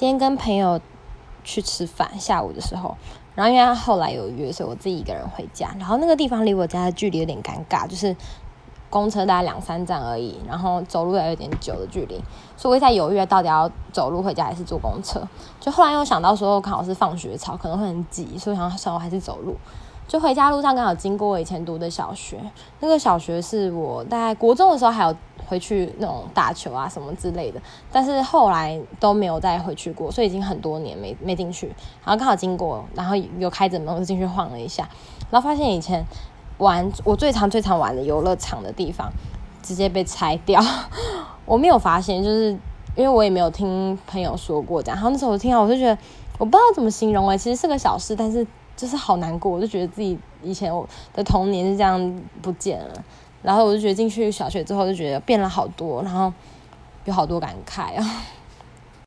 今天跟朋友去吃饭，下午的时候，然后因为他后来有约，所以我自己一个人回家。然后那个地方离我家的距离有点尴尬，就是公车大概两三站而已，然后走路也有点久的距离，所以我在犹豫到底要走路回家还是坐公车。就后来又想到说，刚好是放学潮，可能会很挤，所以想算我还是走路。就回家路上刚好经过我以前读的小学，那个小学是我大概国中的时候还有回去那种打球啊什么之类的，但是后来都没有再回去过，所以已经很多年没没进去。然后刚好经过，然后有开着门，我就进去晃了一下，然后发现以前玩我最常最常玩的游乐场的地方直接被拆掉，我没有发现，就是因为我也没有听朋友说过这样。然后那时候我听到，我就觉得我不知道怎么形容哎，其实是个小事，但是。就是好难过，我就觉得自己以前我的童年是这样不见了，然后我就觉得进去小学之后就觉得变了好多，然后有好多感慨啊。